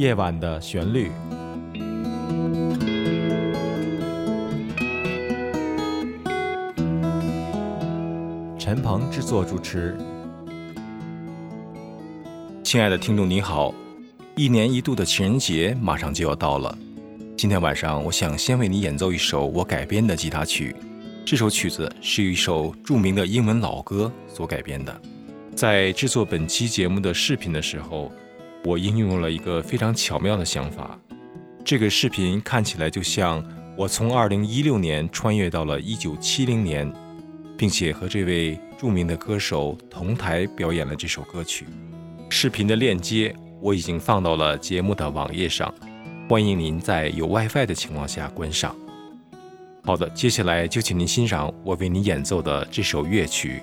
夜晚的旋律。陈鹏制作主持。亲爱的听众，你好！一年一度的情人节马上就要到了。今天晚上，我想先为你演奏一首我改编的吉他曲。这首曲子是一首著名的英文老歌所改编的。在制作本期节目的视频的时候，我应用了一个非常巧妙的想法。这个视频看起来就像我从2016年穿越到了1970年，并且和这位著名的歌手同台表演了这首歌曲。视频的链接我已经放到了节目的网页上，欢迎您在有 WiFi 的情况下观赏。好的，接下来就请您欣赏我为你演奏的这首乐曲。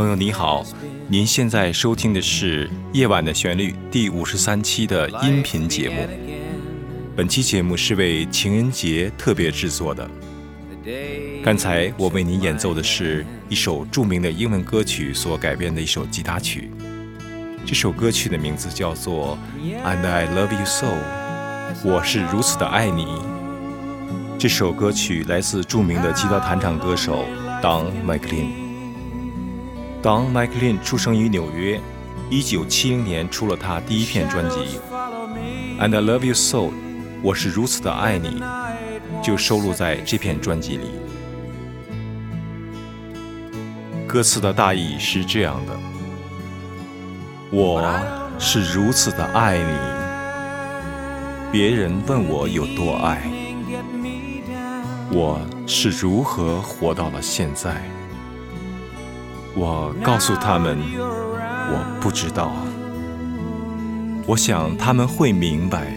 朋友你好，您现在收听的是《夜晚的旋律》第五十三期的音频节目。本期节目是为情人节特别制作的。刚才我为您演奏的是一首著名的英文歌曲所改编的一首吉他曲。这首歌曲的名字叫做《And I Love You So》，我是如此的爱你。这首歌曲来自著名的吉他弹唱歌手。Don McLean。Don McLean 出生于纽约，1970年出了他第一片专辑《And I Love You So》，我是如此的爱你，就收录在这片专辑里。歌词的大意是这样的：我是如此的爱你，别人问我有多爱，我。是如何活到了现在？我告诉他们，我不知道。我想他们会明白，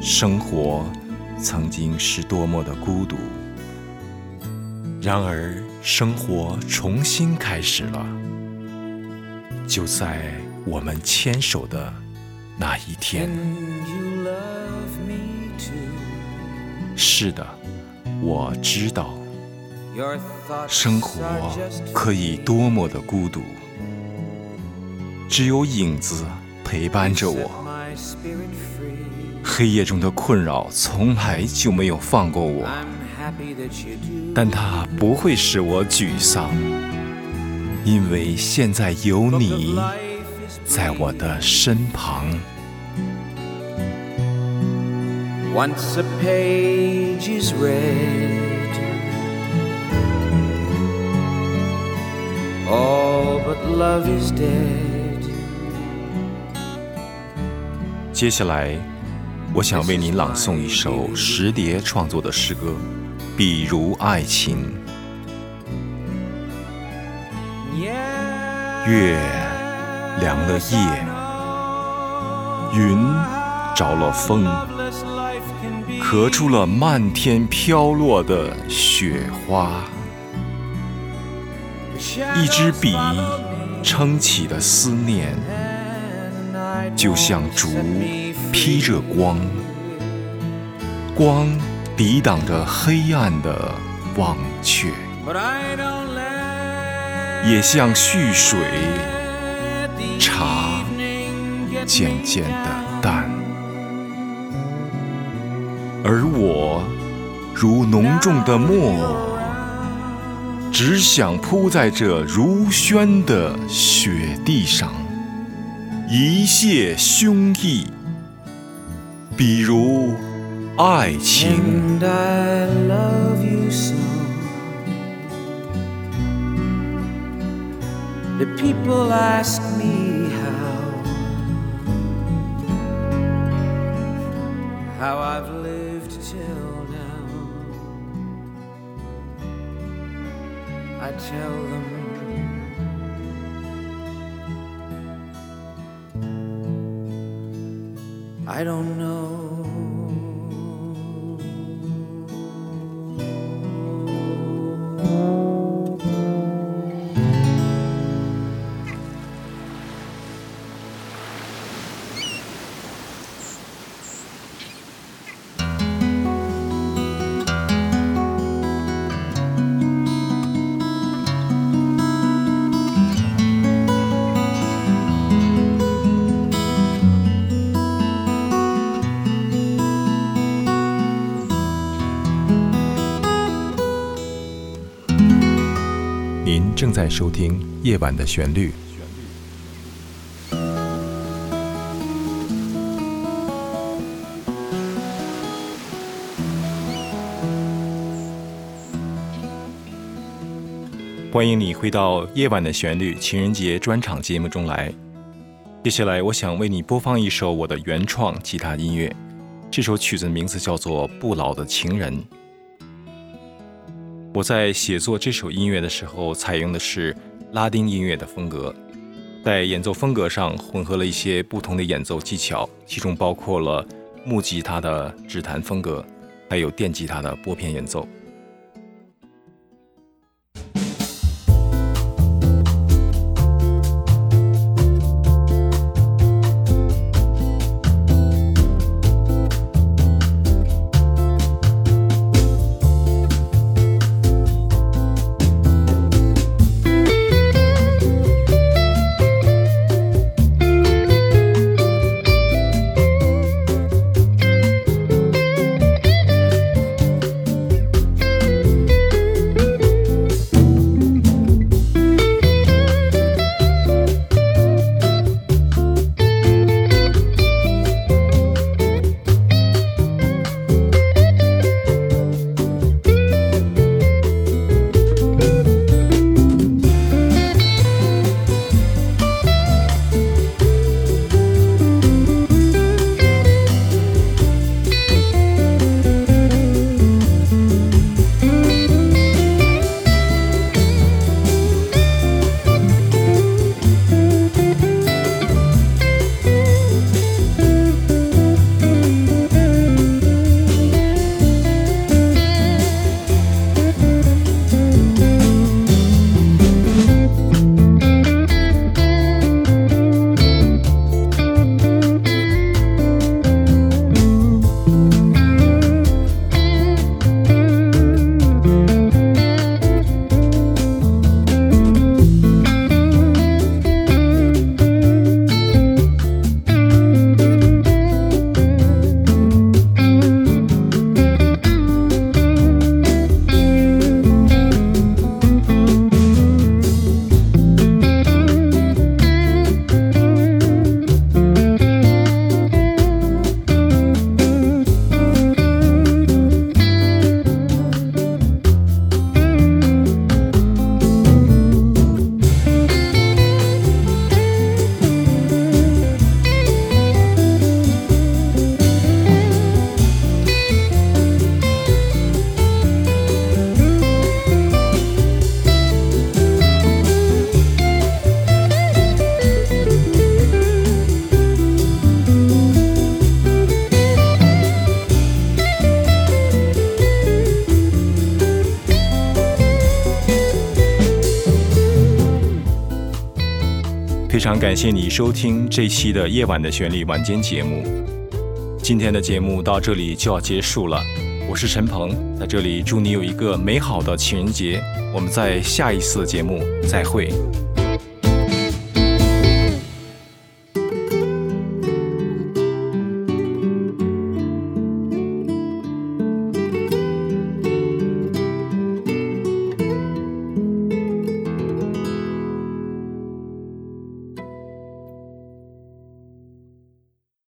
生活曾经是多么的孤独。然而，生活重新开始了。就在我们牵手的那一天。是的，我知道生活可以多么的孤独。只有影子陪伴着我。黑夜中的困扰从来就没有放过我。但它不会使我沮丧。因为现在有你在我的身旁。Once a page is read 接下来，我想为您朗诵一首石蝶创作的诗歌，比如爱情。月凉了夜，云着了风，咳出了漫天飘落的雪花。一支笔撑起的思念，就像烛披着光，光抵挡着黑暗的忘却，也像蓄水，茶渐渐的淡。而我如浓重的墨，只想铺在这如轩的雪地上，一泻胸臆，比如爱情。And I love you so. The people ask me how, how I've lived till I tell them. I don't know. 正在收听《夜晚的旋律》。欢迎你回到《夜晚的旋律》情人节专场节目中来。接下来，我想为你播放一首我的原创吉他音乐。这首曲子的名字叫做《不老的情人》。我在写作这首音乐的时候，采用的是拉丁音乐的风格，在演奏风格上混合了一些不同的演奏技巧，其中包括了木吉他的指弹风格，还有电吉他的拨片演奏。非常感谢你收听这期的《夜晚的旋律》晚间节目。今天的节目到这里就要结束了，我是陈鹏，在这里祝你有一个美好的情人节。我们在下一次节目再会。